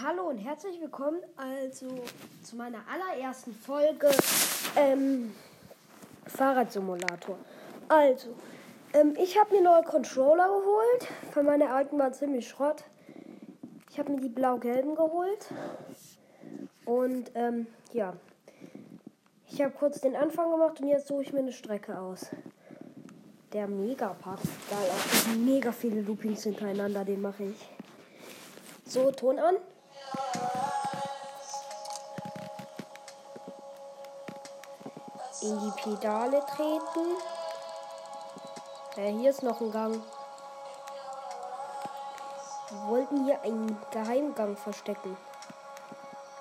Hallo und herzlich willkommen also zu meiner allerersten Folge ähm, Fahrradsimulator. Also, ähm, ich habe mir neue Controller geholt. Von meiner alten war ziemlich Schrott. Ich habe mir die blau-gelben geholt. Und ähm, ja, ich habe kurz den Anfang gemacht und jetzt suche ich mir eine Strecke aus. Der Megapark. Geil, auch mega viele Loopings hintereinander, den mache ich. So, Ton an. In die Pedale treten. Ja, hier ist noch ein Gang. Wir wollten hier einen Geheimgang verstecken.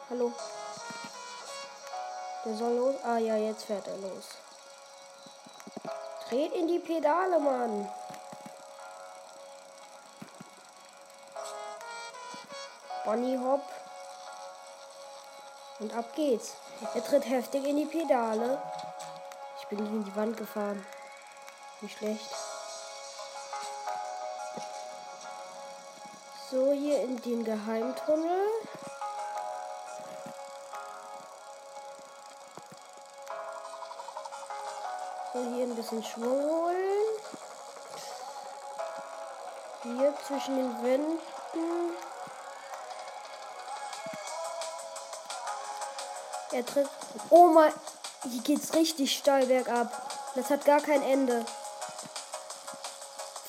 Hallo. Der soll los. Ah ja, jetzt fährt er los. Dreht in die Pedale, Mann. Bunny Hop. Und ab geht's. Er tritt heftig in die Pedale. Ich bin gegen die Wand gefahren. Nicht schlecht. So, hier in den Geheimtunnel. So, hier ein bisschen Schwung holen. Hier zwischen den Wänden. Er tritt. Oh mein. Hier geht's richtig steil bergab. Das hat gar kein Ende.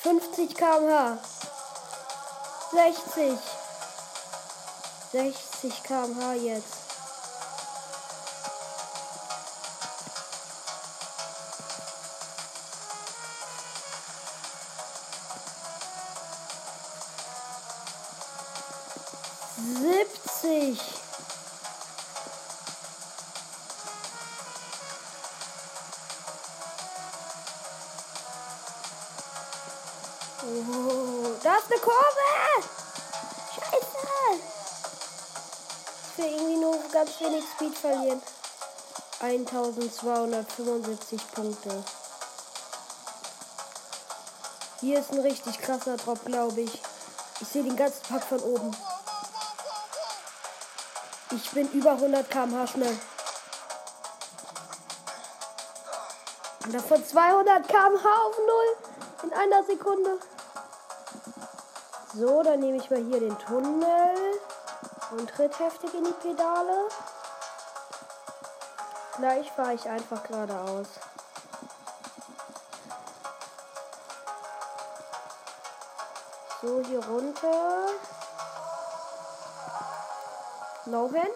50 km/h. 60. 60 km/h jetzt. Will irgendwie nur ganz wenig Speed verlieren. 1275 Punkte. Hier ist ein richtig krasser Drop, glaube ich. Ich sehe den ganzen Pack von oben. Ich bin über 100 km/h schnell. Und davon 200 km/h auf Null in einer Sekunde. So, dann nehme ich mal hier den Tunnel und tritt heftig in die Pedale. Gleich fahre ich einfach geradeaus. So, hier runter. Logan?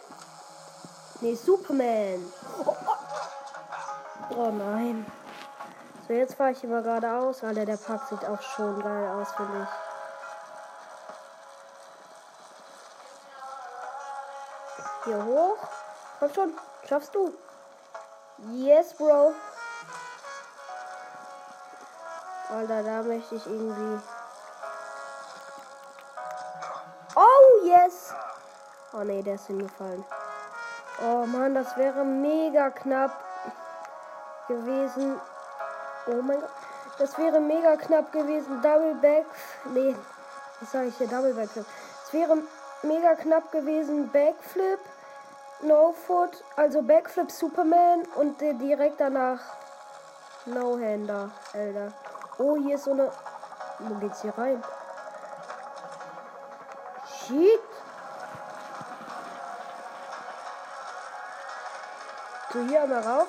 Nee, Superman. Oh, oh. oh nein. So, jetzt fahre ich immer geradeaus. Alter, der Park sieht auch schon geil aus, finde ich. Hier hoch. Komm schon. Schaffst du. Yes, Bro. Alter, da möchte ich irgendwie. Oh, yes. Oh nee, der ist hingefallen. Oh Mann, das wäre mega knapp gewesen. Oh mein Gott. Das wäre mega knapp gewesen. Double Back. Nee, was sage ich hier? Double Backflip. Es wäre mega knapp gewesen. Backflip. No Foot. Also Backflip Superman. Und direkt danach No-Hander. Alter. Oh, hier ist so eine. Wo geht's hier rein? Shit. So, hier einmal rauf.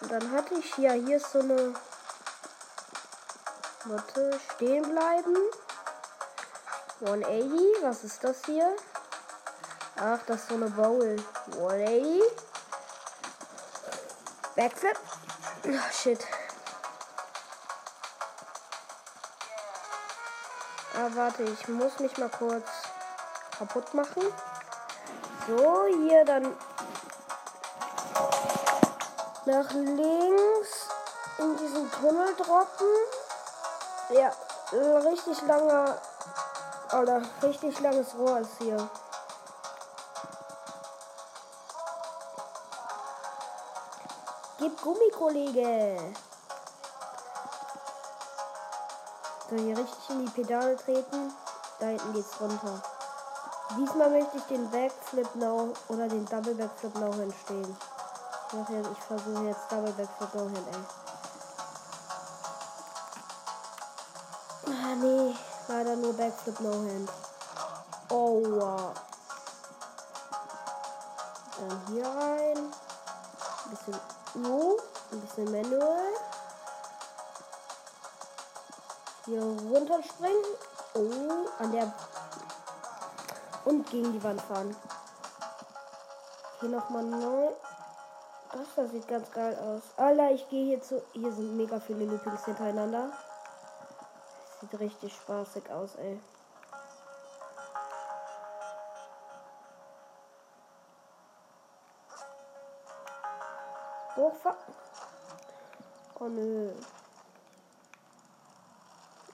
Und dann hatte ich ja hier so eine. Warte, stehen bleiben. 180, was ist das hier? Ach, das ist so eine Bowl. 180. Backflip. Oh, shit. Ah, warte, ich muss mich mal kurz kaputt machen. So, hier dann nach links in diesen Tunnel droppen. Ja, richtig langer oder richtig langes Rohr ist hier. Gib Gummi, Kollege. So, hier richtig in die Pedale treten. Da hinten geht's runter. Diesmal möchte ich den Backflip Now oder den Double Backflip Now hinstehen. Ich versuche jetzt Double Backflip Now hin, ey. Ah, nee. Leider nur Backflip No Hand. Oh, wow. Dann hier rein. Ein bisschen U. Ein bisschen Manual. Hier runterspringen. Oh, an der. Und gegen die Wand fahren. Hier nochmal neu. Das, das sieht ganz geil aus. Alter, ich gehe hier zu. Hier sind mega viele Loopings hintereinander. Sieht richtig spaßig aus, ey. Hochfahren. Oh nö.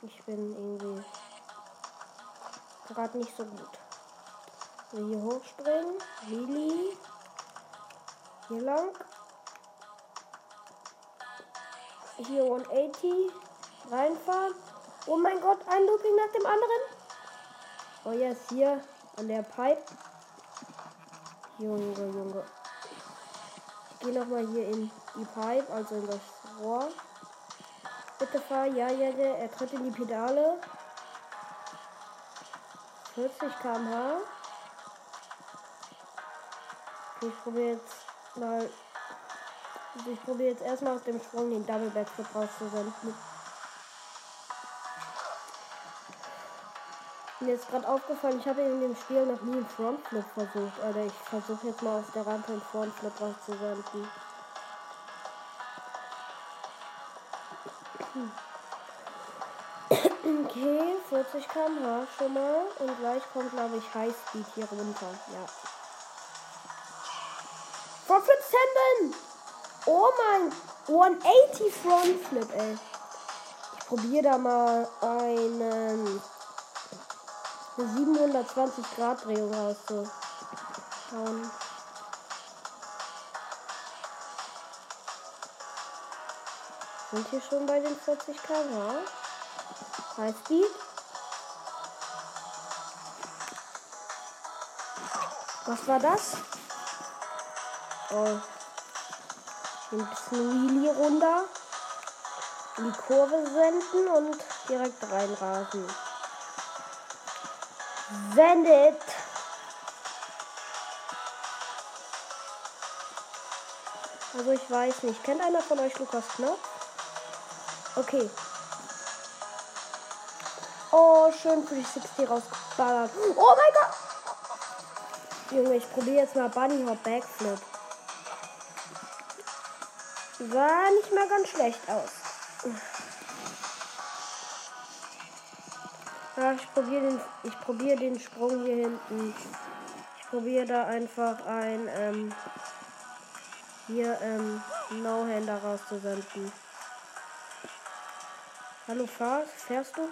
Ich bin irgendwie gerade nicht so gut. hier hochspringen. Lili. Hier lang. Hier 180. Reinfahren. Oh mein Gott, ein Looping nach dem anderen. Oh ja, yes, hier an der Pipe. Junge, Junge. Ich gehe nochmal hier in die Pipe, also in das Rohr. Bitte fahr, ja, ja, ja. Er tritt in die Pedale. 40 km/h. Ich probiere jetzt mal. Also ich probiere jetzt erstmal aus dem Sprung den Double Backflip rauszusenden. Mir ist gerade aufgefallen, ich habe in dem Spiel noch nie einen Frontflip versucht. Alter, ich versuche jetzt mal aus der Rampe einen Frontflip rauszusenden. Okay, 40 km/h schon mal. Und gleich kommt, glaube ich, Highspeed hier runter. Ja. Frontflip Senden! Oh mein 180 Frontflip, ey. Ich probiere da mal einen 720 Grad Drehung rauszuhauen. Sind hier schon bei den 40 km/h? High Speed. Was war das? Oh. Ein bisschen Wheelie runter. In die Kurve senden und direkt reinrasen. Send it. Also ich weiß nicht. Kennt einer von euch Lukas Knopf? Okay. Oh, schön für die 60 rausgeballert. Oh mein Gott! Junge, ich probiere jetzt mal Bunny Hop Backflip. Sah nicht mal ganz schlecht aus. Ja, ich probiere den, ich probiere den Sprung hier hinten. Ich probiere da einfach ein, ähm, hier, ähm, No-Hander rauszusenden. Hallo, fahr, fährst du?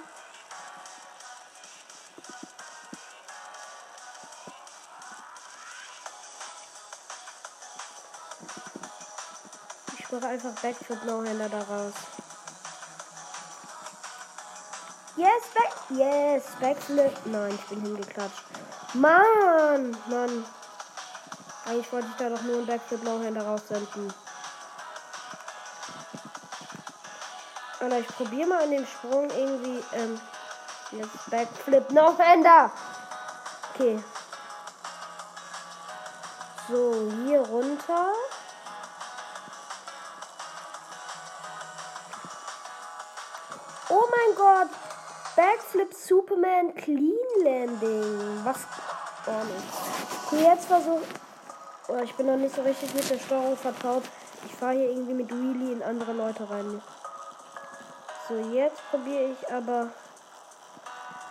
Ich mache einfach Backflip No-Hander da raus. Yes, back. Yes, Backflip. Nein, ich bin hingeklatscht. Mann, Mann. Eigentlich wollte ich da doch nur einen Backflip No-Hander raussenden. Oder ich probiere mal an dem Sprung irgendwie. Ähm, jetzt Backflip No-Hander. Okay. So, hier runter. Oh mein Gott, Backflip Superman Clean Landing. Was? Oh nicht. Okay, jetzt versuche oh, ich bin noch nicht so richtig mit der Steuerung vertraut. Ich fahre hier irgendwie mit Wheelie in andere Leute rein. So, jetzt probiere ich aber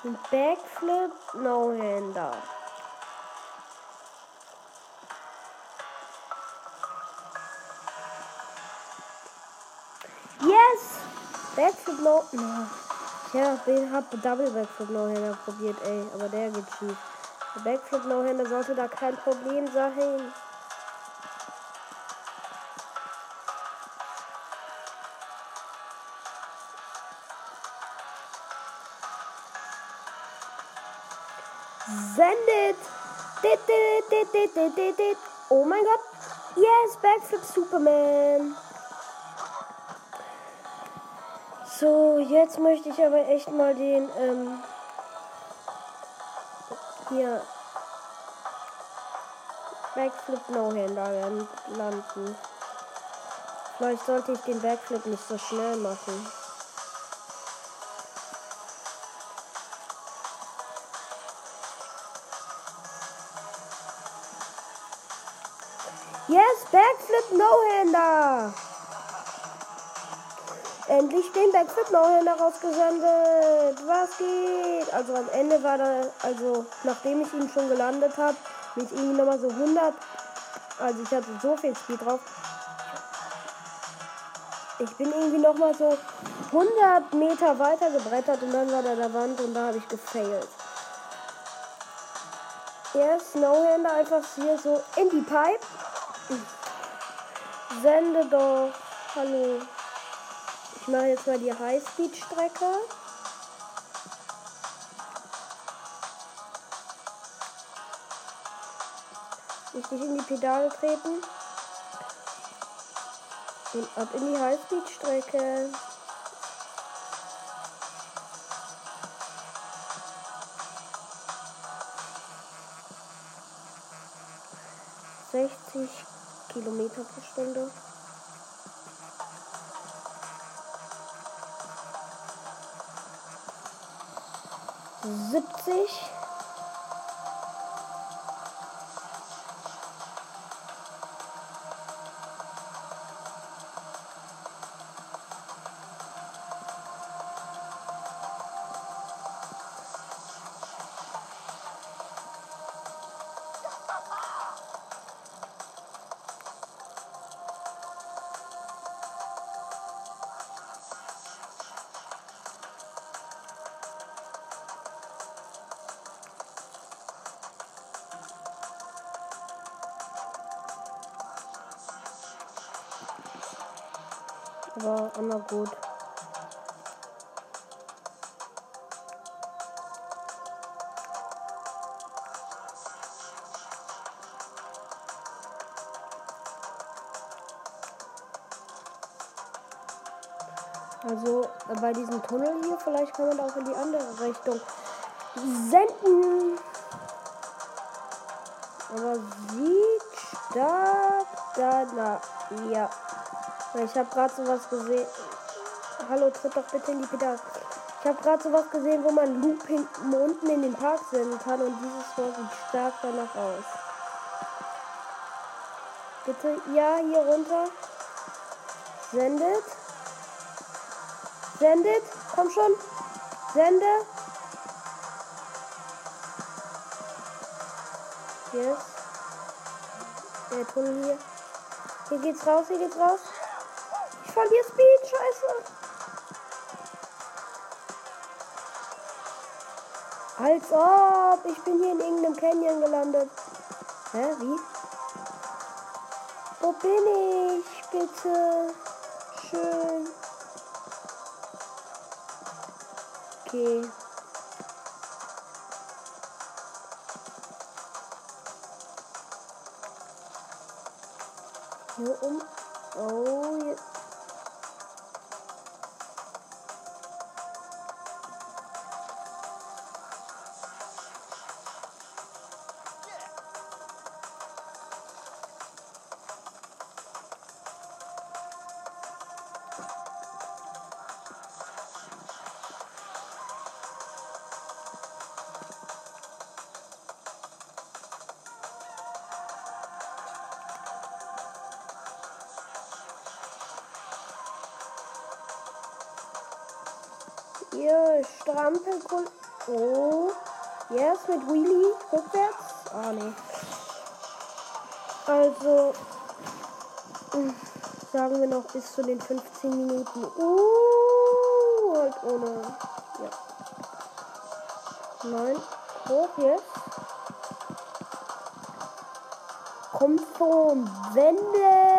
einen Backflip No-Hander. Yes! Backflip No. Ja, den hab Double Backflip No-Hander probiert, ey. Aber der geht schief. Backflip No-Hander sollte da kein Problem sein. Sendet. Oh mein Gott. Yes, Backflip Superman. So, jetzt möchte ich aber echt mal den, ähm, hier, Backflip No-Hander landen. Vielleicht sollte ich den Backflip nicht so schnell machen. Endlich den Backflip No-Hander rausgesendet. Was geht? Also am Ende war da, also nachdem ich ihn schon gelandet habe, ich irgendwie nochmal so 100. Also ich hatte so viel Speed drauf. Ich bin irgendwie nochmal so 100 Meter weiter gebrettert und dann war da der Wand und da habe ich gefailt. Ja, Snowhander einfach hier so in die Pipe. Sende doch. Hallo. Ich mache jetzt mal die Highspeed-Strecke. Richtig in die Pedale treten. Und ab in die Highspeed-Strecke. Sechzig Kilometer pro Stunde. Siebzig. Aber immer gut. Also bei diesem Tunnel hier, vielleicht kann man auch in die andere Richtung senden. Aber sieht stark da, ja. Ich habe gerade sowas gesehen. Hallo, tritt doch bitte in die Pedale. Ich habe gerade sowas gesehen, wo man Loop hinten unten in den Park senden kann und dieses Wort sieht stark danach aus. Bitte, ja, hier runter. Sendet. Sendet. Komm schon. Sende. Yes. Der Tunnel hier. Hier geht's raus, hier geht's raus. Verliere Speed, scheiße. Als ob. Ich bin hier in irgendeinem Canyon gelandet. Hä, wie? Wo bin ich, bitte? Schön. Okay. Hier um. Oh, Strampelgrund. Oh. Yes, mit Wheelie. Rückwärts. Ah, nee. Also. Sagen wir noch bis zu den 15 Minuten. Uh, halt ohne. Ja. Nein. Hoch jetzt. Kommt vom Wende.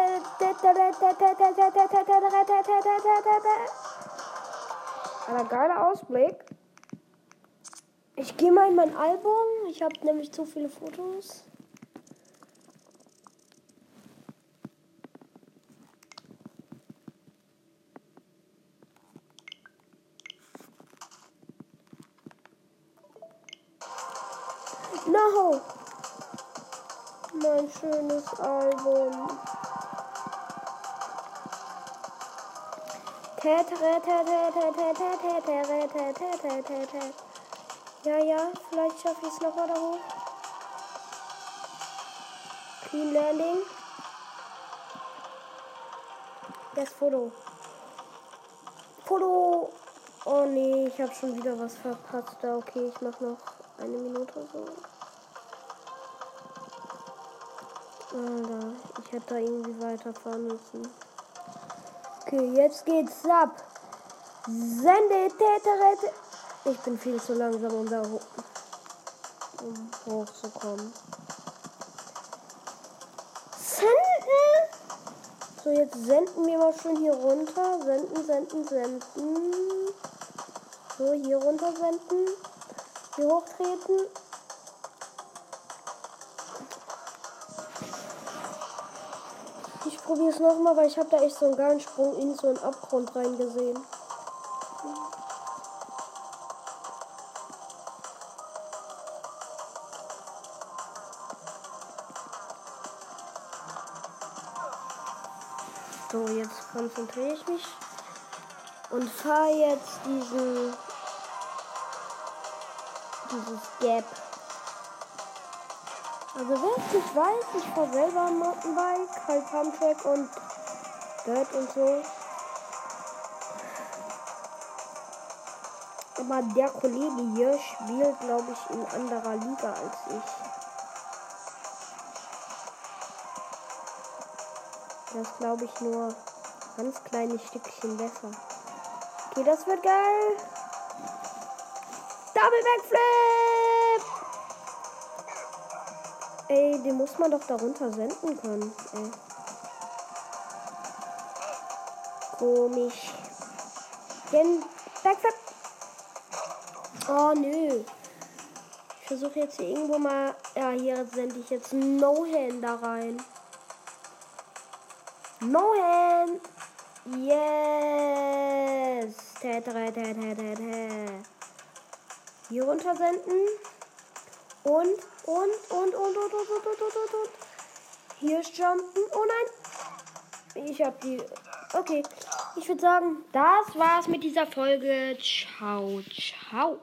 Ein geiler Ausblick. Ich gehe mal in mein Album. Ich habe nämlich zu viele Fotos. No! Mein schönes Album. Ja, ja, vielleicht schaffe ich es nochmal da hoch. Clean Landing. Das Foto. Foto. Oh nee, ich habe schon wieder was verpasst. Da okay, ich mache noch eine Minute so. Alter, ich hätte da irgendwie weiterfahren müssen. Okay, jetzt geht's ab. Sende Täterette. Ich bin viel zu langsam, um da hoch, um hochzukommen. Senden! So, jetzt senden wir mal schön hier runter. Senden, senden, senden. So, hier runter senden. Hier hochtreten. Ich probiere es nochmal, weil ich habe da echt so einen geilen Sprung in so einen Abgrund reingesehen. So, jetzt konzentriere ich mich und fahre jetzt diesen dieses Gap. Also wer es nicht weiß, ich fahre selber Mountainbike, halt Pumptrack und Dirt und so. Aber der Kollege hier spielt, glaube ich, in anderer Liga als ich. Das glaube ich nur ganz kleine Stückchen besser. Okay, das wird geil. Double Backflip! Ey, den muss man doch darunter senden können. Ey. Komisch. Den Backflip. Oh, nö. Ich versuche jetzt hier irgendwo mal. Ja, hier sende ich jetzt No-Hand da rein. No-Hand. Yes. Hier runter senden. Und, und, und, und, und, und, und, und, und, und. Hier jumpen. Oh nein. Ich hab die. Okay. Ich würde sagen, das war's mit dieser Folge. Ciao, ciao.